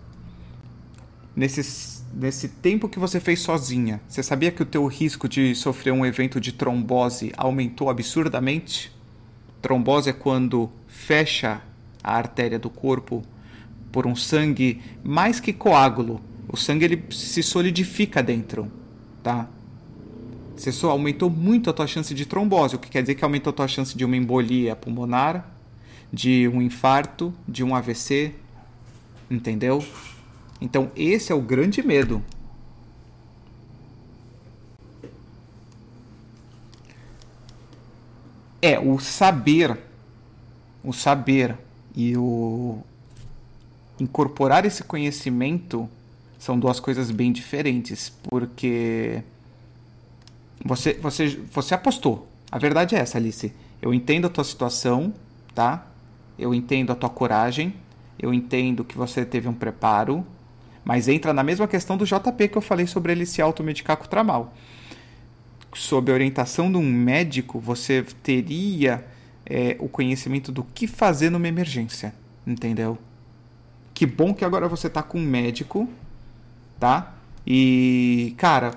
Nesse, nesse tempo que você fez sozinha, você sabia que o teu risco de sofrer um evento de trombose aumentou absurdamente? Trombose é quando fecha a artéria do corpo por um sangue mais que coágulo. O sangue ele se solidifica dentro, tá? Você só aumentou muito a tua chance de trombose, o que quer dizer que aumentou a tua chance de uma embolia pulmonar, de um infarto, de um AVC, entendeu? Então esse é o grande medo. É o saber, o saber e o incorporar esse conhecimento são duas coisas bem diferentes, porque Você, você, você apostou. A verdade é essa, Alice. Eu entendo a tua situação, tá? Eu entendo a tua coragem. Eu entendo que você teve um preparo. Mas entra na mesma questão do JP que eu falei sobre ele se automedicar com o tramal. Sob a orientação de um médico, você teria é, o conhecimento do que fazer numa emergência. Entendeu? Que bom que agora você tá com um médico, tá? E, cara,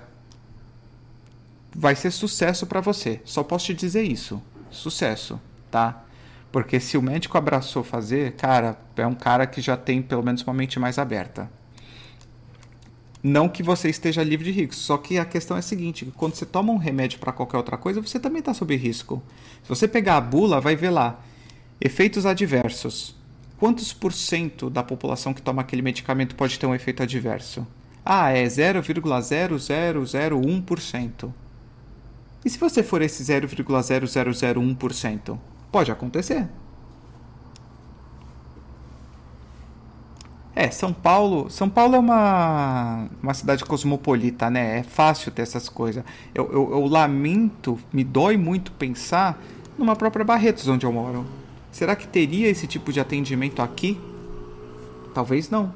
vai ser sucesso para você. Só posso te dizer isso. Sucesso, tá? Porque se o médico abraçou fazer, cara, é um cara que já tem pelo menos uma mente mais aberta. Não que você esteja livre de risco, só que a questão é a seguinte: quando você toma um remédio para qualquer outra coisa, você também está sob risco. Se você pegar a bula, vai ver lá efeitos adversos. Quantos por cento da população que toma aquele medicamento pode ter um efeito adverso? Ah, é 0,0001%. E se você for esse 0,0001%? Pode acontecer. É, São Paulo. São Paulo é uma, uma cidade cosmopolita, né? É fácil ter essas coisas. Eu, eu, eu lamento, me dói muito pensar numa própria Barretos, onde eu moro. Será que teria esse tipo de atendimento aqui? Talvez não.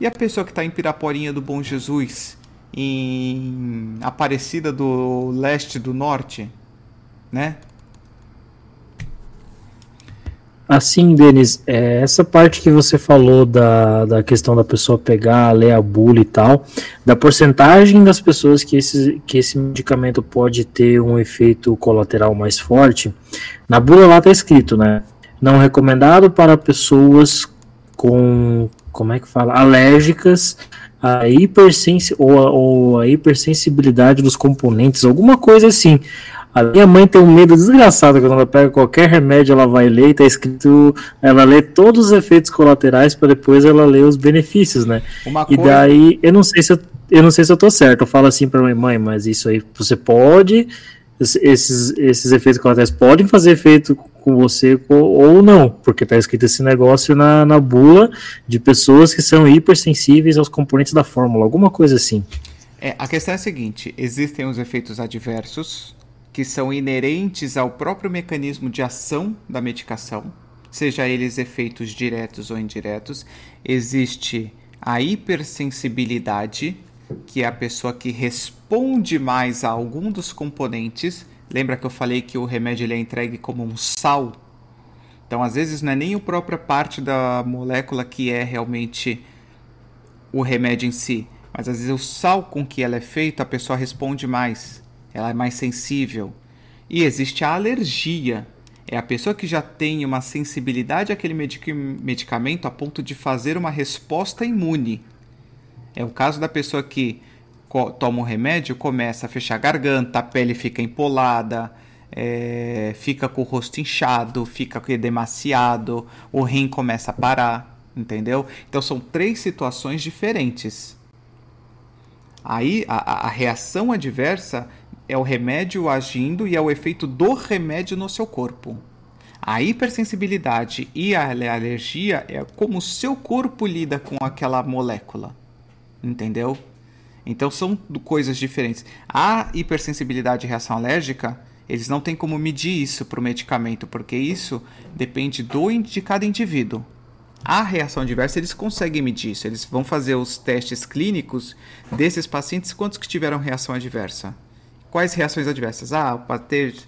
E a pessoa que está em Piraporinha do Bom Jesus, em Aparecida do Leste do Norte, né? Assim, Denis, é, essa parte que você falou da, da questão da pessoa pegar, ler a bula e tal, da porcentagem das pessoas que esse, que esse medicamento pode ter um efeito colateral mais forte, na bula lá está escrito, né? Não recomendado para pessoas com, como é que fala, alérgicas a hipersensi ou, ou a hipersensibilidade dos componentes, alguma coisa assim. A minha mãe tem um medo desgraçado quando ela pega qualquer remédio, ela vai ler e tá escrito, ela lê todos os efeitos colaterais para depois ela ler os benefícios, né? Uma e coisa... daí, eu não sei se eu, eu não sei se eu tô certo. Eu falo assim para minha mãe, mas isso aí você pode esses, esses efeitos colaterais podem fazer efeito com você ou não, porque está escrito esse negócio na, na bula de pessoas que são hipersensíveis aos componentes da fórmula, alguma coisa assim. É, a questão é a seguinte: existem os efeitos adversos que são inerentes ao próprio mecanismo de ação da medicação, seja eles efeitos diretos ou indiretos. Existe a hipersensibilidade, que é a pessoa que responde mais a algum dos componentes. Lembra que eu falei que o remédio ele é entregue como um sal? Então, às vezes, não é nem a própria parte da molécula que é realmente o remédio em si, mas às vezes o sal com que ela é feita, a pessoa responde mais ela é mais sensível. E existe a alergia. É a pessoa que já tem uma sensibilidade àquele medicamento a ponto de fazer uma resposta imune. É o caso da pessoa que toma um remédio, começa a fechar a garganta, a pele fica empolada, é, fica com o rosto inchado, fica demasiado, o rim começa a parar, entendeu? Então são três situações diferentes. Aí a, a reação adversa é o remédio agindo e é o efeito do remédio no seu corpo. A hipersensibilidade e a alergia é como o seu corpo lida com aquela molécula. Entendeu? Então são coisas diferentes. A hipersensibilidade e reação alérgica, eles não têm como medir isso para o medicamento, porque isso depende do de cada indivíduo. A reação adversa eles conseguem medir isso. Eles vão fazer os testes clínicos desses pacientes quantos que tiveram reação adversa quais reações adversas? Ah, teve,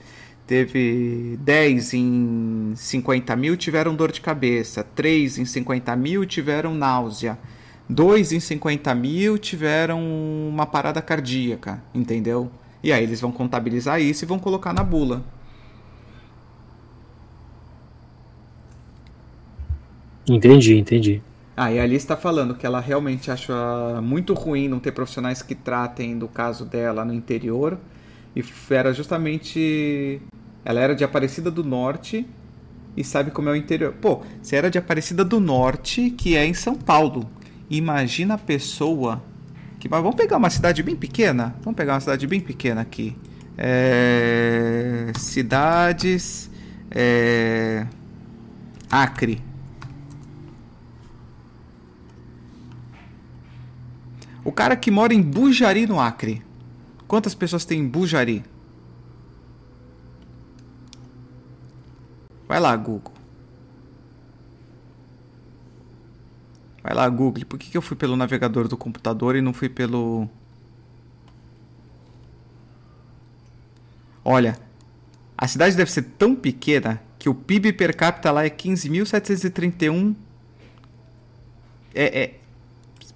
teve 10 em 50 mil tiveram dor de cabeça, 3 em 50 mil tiveram náusea, 2 em 50 mil tiveram uma parada cardíaca, entendeu? E aí eles vão contabilizar isso e vão colocar na bula. Entendi, entendi. Ah, e a Alice está falando que ela realmente acha muito ruim não ter profissionais que tratem do caso dela no interior e era justamente. Ela era de Aparecida do Norte e sabe como é o interior. Pô, você era de Aparecida do Norte, que é em São Paulo. Imagina a pessoa. Que, mas vamos pegar uma cidade bem pequena? Vamos pegar uma cidade bem pequena aqui. É, cidades. É, Acre. O cara que mora em Bujari, no Acre Quantas pessoas tem em Bujari? Vai lá, Google. Vai lá, Google. Por que, que eu fui pelo navegador do computador e não fui pelo. Olha, a cidade deve ser tão pequena que o PIB per capita lá é 15.731. É, é,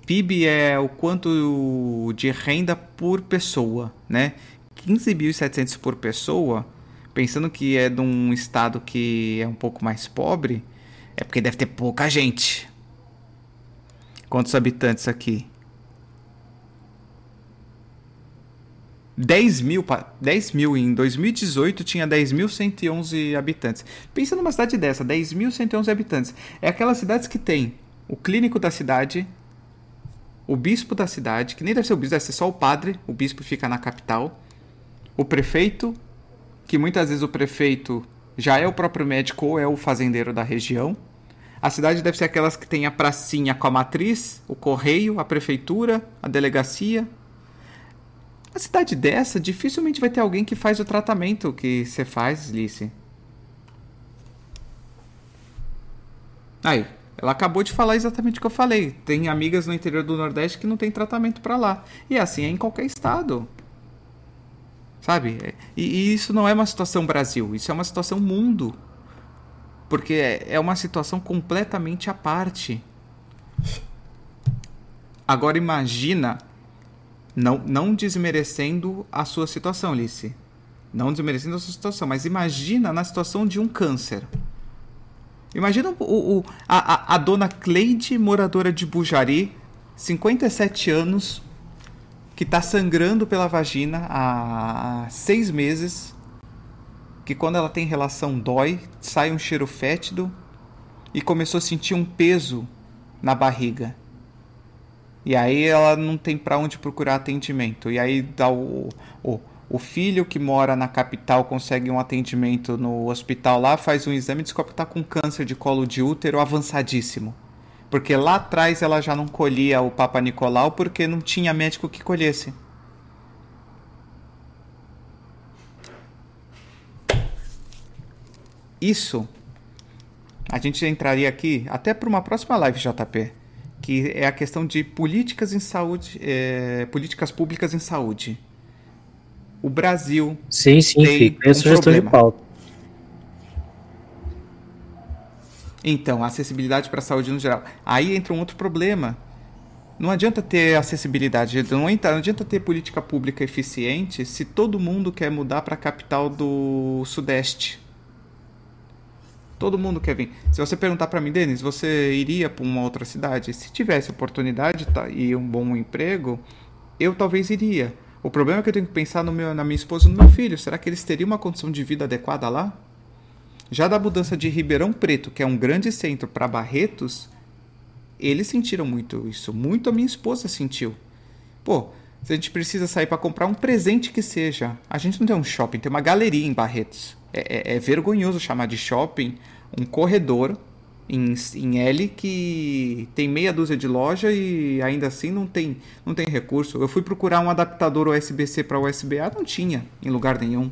PIB é o quanto de renda por pessoa, né? 15.700 por pessoa, pensando que é de um estado que é um pouco mais pobre, é porque deve ter pouca gente. Quantos habitantes aqui? 10 mil, 10 mil em 2018 tinha 10.111 habitantes. Pensa numa cidade dessa, 10.111 habitantes. É aquelas cidades que tem o clínico da cidade, o bispo da cidade, que nem deve ser o bispo, deve ser só o padre, o bispo fica na capital, o prefeito, que muitas vezes o prefeito já é o próprio médico ou é o fazendeiro da região. A cidade deve ser aquelas que tem a pracinha com a matriz, o correio, a prefeitura, a delegacia, uma cidade dessa, dificilmente vai ter alguém que faz o tratamento que você faz, Lice. Aí, ela acabou de falar exatamente o que eu falei. Tem amigas no interior do Nordeste que não tem tratamento para lá. E assim é em qualquer estado. Sabe? E, e, isso não é uma situação Brasil, isso é uma situação mundo. Porque é, é uma situação completamente à parte. Agora imagina não, não desmerecendo a sua situação, Alice. Não desmerecendo a sua situação, mas imagina na situação de um câncer. Imagina o, o a, a, dona Cleide, moradora de Bujari, 57 anos, que está sangrando pela vagina há seis meses, que quando ela tem relação dói, sai um cheiro fétido e começou a sentir um peso na barriga. E aí ela não tem para onde procurar atendimento. E aí dá o, o, o filho que mora na capital consegue um atendimento no hospital lá, faz um exame e descobre que está com câncer de colo de útero avançadíssimo. Porque lá atrás ela já não colhia o Papa Nicolau porque não tinha médico que colhesse. Isso a gente entraria aqui até para uma próxima live, JP que é a questão de políticas em saúde, é, políticas públicas em saúde. O Brasil sim, sim, tem um problema. de pauta. Então, acessibilidade para a saúde no geral. Aí entra um outro problema. Não adianta ter acessibilidade, não adianta ter política pública eficiente se todo mundo quer mudar para a capital do Sudeste. Todo mundo quer vir. Se você perguntar para mim, Denis, você iria para uma outra cidade? Se tivesse oportunidade tá, e um bom emprego, eu talvez iria. O problema é que eu tenho que pensar no meu, na minha esposa e no meu filho. Será que eles teriam uma condição de vida adequada lá? Já da mudança de Ribeirão Preto, que é um grande centro, para Barretos, eles sentiram muito isso. Muito a minha esposa sentiu. Pô, se a gente precisa sair para comprar um presente que seja, a gente não tem um shopping, tem uma galeria em Barretos. É, é, é vergonhoso chamar de shopping um corredor em, em L que tem meia dúzia de loja e ainda assim não tem, não tem recurso. Eu fui procurar um adaptador USB-C para USB-A, não tinha em lugar nenhum.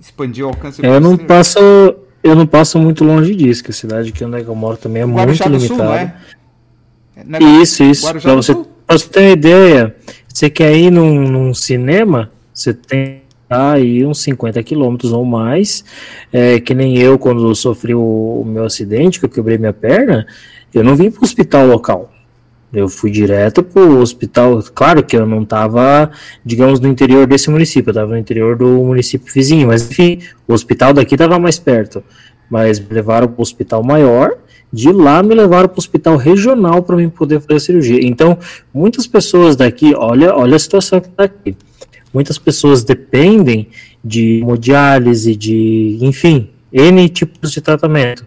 Expandiu o alcance. É, eu não passo, eu não passo muito longe disso, que a cidade que onde é eu moro também é Guarujá muito limitada. Sul, não é? É isso, isso. Para você, você ter uma ideia, você quer ir num, num cinema, você tem aí uns 50 quilômetros ou mais, é, que nem eu quando sofri o, o, meu acidente, que eu quebrei minha perna, eu não vim para o hospital local. Eu fui direto para o hospital. Claro que eu não estava, digamos, no interior desse município, eu estava no interior do município vizinho, mas enfim, o hospital daqui estava mais perto. Mas me levaram para o hospital maior, de lá me levaram para o hospital regional para mim poder fazer a cirurgia. Então, muitas pessoas daqui, olha, olha a situação que está aqui muitas pessoas dependem de hemodiálise, de, enfim, N tipos de tratamento.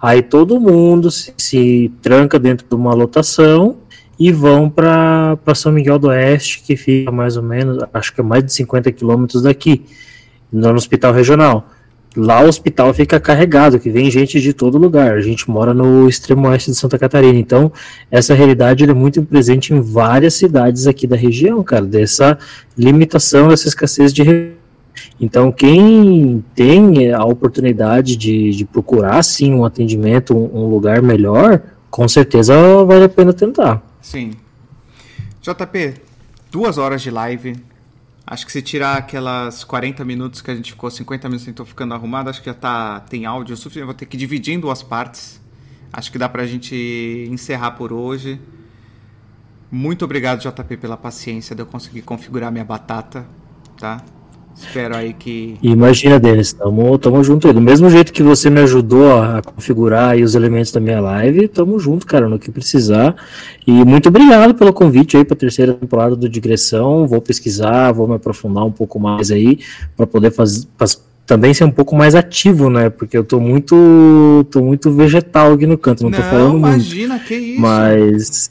Aí todo mundo se, se tranca dentro de uma lotação e vão para São Miguel do Oeste, que fica mais ou menos, acho que é mais de 50 quilômetros daqui, no hospital regional. Lá o hospital fica carregado, que vem gente de todo lugar. A gente mora no extremo oeste de Santa Catarina, então essa realidade é muito presente em várias cidades aqui da região, cara, dessa limitação, dessa escassez de então, quem tem a oportunidade de, de procurar, sim, um atendimento, um, um lugar melhor, com certeza vale a pena tentar. Sim. JP, duas horas de live, Acho que se tirar aquelas 40 minutos que a gente ficou, 50 minutos tentou ficando arrumado, acho que já tá, tem áudio suficiente. Vou ter que dividir em duas partes. Acho que dá pra gente encerrar por hoje. Muito obrigado, JP, pela paciência de eu conseguir configurar minha batata, tá? Espero aí que. Imagina, Denis, tamo, tamo junto aí. Do mesmo jeito que você me ajudou a configurar os elementos da minha live, tamo junto, cara, no que precisar. E muito obrigado pelo convite aí para a terceira temporada do Digressão. Vou pesquisar, vou me aprofundar um pouco mais aí para poder fazer. também ser um pouco mais ativo, né? Porque eu tô muito. tô muito vegetal aqui no canto, não, não tô falando imagina, muito. Imagina, que isso. Mas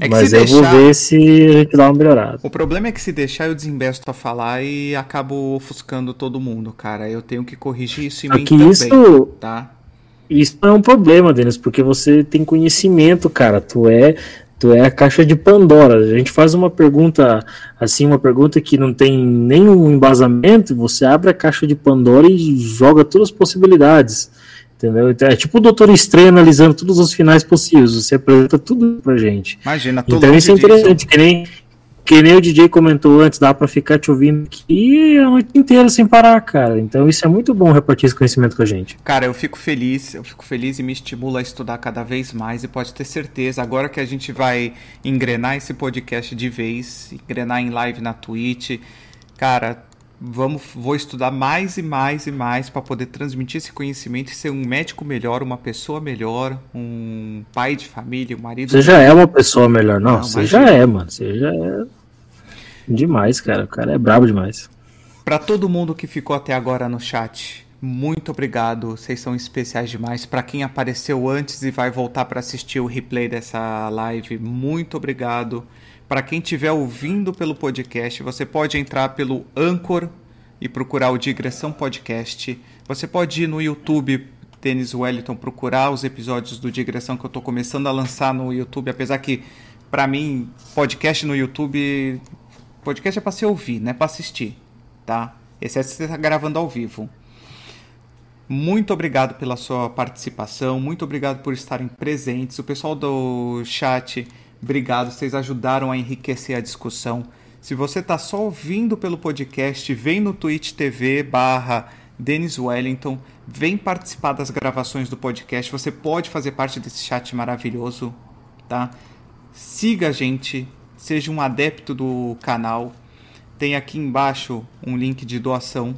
é Mas eu deixar... vou ver se a gente dá uma melhorada. O problema é que se deixar eu desembesto a falar e acabo ofuscando todo mundo, cara. Eu tenho que corrigir isso em Aqui mim isso... também, tá? Isso não é um problema, Denis, porque você tem conhecimento, cara. Tu é, tu é a caixa de Pandora. A gente faz uma pergunta assim, uma pergunta que não tem nenhum embasamento, você abre a caixa de Pandora e joga todas as possibilidades. Entendeu? Então, é tipo o Doutor Estranho analisando todos os finais possíveis. Você apresenta tudo pra gente. Imagina, Então isso é interessante, que nem, que nem o DJ comentou antes, dá pra ficar te ouvindo aqui a noite inteira sem parar, cara. Então isso é muito bom repartir esse conhecimento com a gente. Cara, eu fico feliz, eu fico feliz e me estimula a estudar cada vez mais. E pode ter certeza, agora que a gente vai engrenar esse podcast de vez, engrenar em live na Twitch, cara, vamos, vou estudar mais e mais e mais para poder transmitir esse conhecimento e ser um médico melhor, uma pessoa melhor, um pai de família, um marido. Você já é uma pessoa melhor, não? não você já é, mano. Você já é demais, cara. O cara é brabo demais. Para todo mundo que ficou até agora no chat, muito obrigado. Vocês são especiais demais. Para quem apareceu antes e vai voltar para assistir o replay dessa live, muito obrigado. Para quem estiver ouvindo pelo podcast, você pode entrar pelo Anchor e procurar o Digressão Podcast. Você pode ir no YouTube, Denis Wellington, procurar os episódios do Digressão que eu estou começando a lançar no YouTube, apesar que, para mim, podcast no YouTube. Podcast é para se ouvir, não é para assistir, tá? Esse é você está gravando ao vivo. Muito obrigado pela sua participação, muito obrigado por estarem presentes. O pessoal do chat Obrigado, vocês ajudaram a enriquecer a discussão. Se você está só ouvindo pelo podcast, vem no Twitch TV barra Wellington, vem participar das gravações do podcast. Você pode fazer parte desse chat maravilhoso, tá? Siga a gente, seja um adepto do canal. Tem aqui embaixo um link de doação.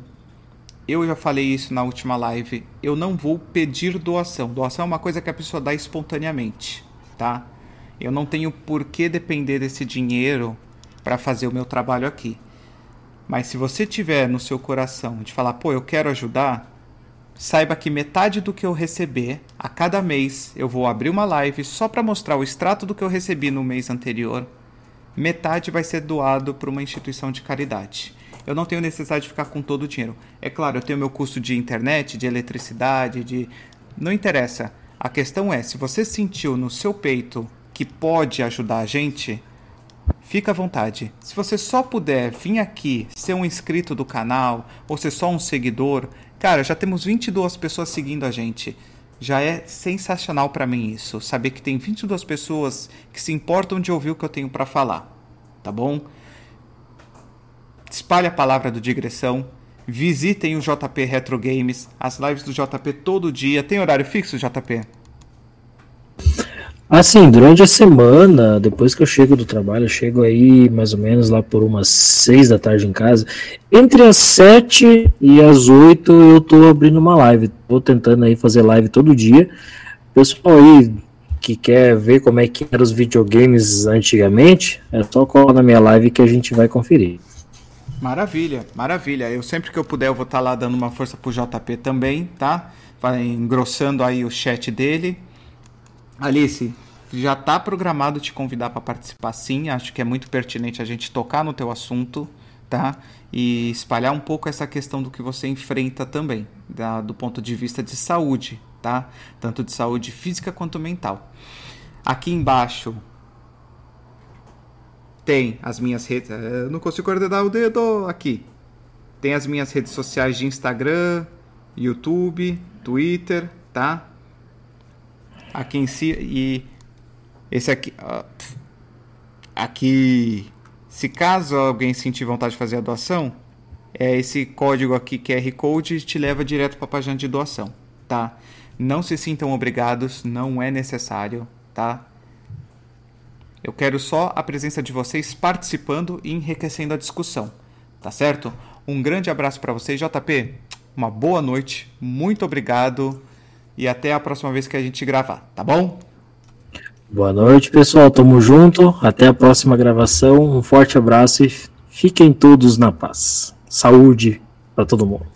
Eu já falei isso na última live. Eu não vou pedir doação. Doação é uma coisa que a pessoa dá espontaneamente, tá? Eu não tenho por que depender desse dinheiro para fazer o meu trabalho aqui. Mas se você tiver no seu coração de falar, pô, eu quero ajudar, saiba que metade do que eu receber a cada mês eu vou abrir uma live só para mostrar o extrato do que eu recebi no mês anterior. Metade vai ser doado para uma instituição de caridade. Eu não tenho necessidade de ficar com todo o dinheiro. É claro, eu tenho meu custo de internet, de eletricidade, de. Não interessa. A questão é, se você sentiu no seu peito que pode ajudar a gente, fica à vontade. Se você só puder vir aqui ser um inscrito do canal ou ser só um seguidor, cara, já temos 22 pessoas seguindo a gente. Já é sensacional para mim isso, saber que tem 22 pessoas que se importam de ouvir o que eu tenho para falar, tá bom? Espalhe a palavra do Digressão. Visitem o JP Retro Games, as lives do JP todo dia. Tem horário fixo, JP? Assim, durante a semana, depois que eu chego do trabalho, eu chego aí mais ou menos lá por umas seis da tarde em casa. Entre as sete e as oito eu tô abrindo uma live. Tô tentando aí fazer live todo dia. Pessoal aí que quer ver como é que eram os videogames antigamente, é só colar na minha live que a gente vai conferir. Maravilha, maravilha. Eu sempre que eu puder eu vou estar tá lá dando uma força pro JP também, tá? Vai engrossando aí o chat dele Alice, já está programado te convidar para participar sim, acho que é muito pertinente a gente tocar no teu assunto, tá? E espalhar um pouco essa questão do que você enfrenta também, da, do ponto de vista de saúde, tá? Tanto de saúde física quanto mental. Aqui embaixo tem as minhas redes. Eu não consigo coordenar o dedo aqui. Tem as minhas redes sociais de Instagram, YouTube, Twitter, tá? Aqui em si e esse aqui aqui se caso alguém sentir vontade de fazer a doação, é esse código aqui QR Code te leva direto para a página de doação, tá? Não se sintam obrigados, não é necessário, tá? Eu quero só a presença de vocês participando e enriquecendo a discussão, tá certo? Um grande abraço para vocês, JP. Uma boa noite, muito obrigado e até a próxima vez que a gente gravar, tá bom? Boa noite, pessoal. Tamo junto. Até a próxima gravação. Um forte abraço e fiquem todos na paz. Saúde para todo mundo.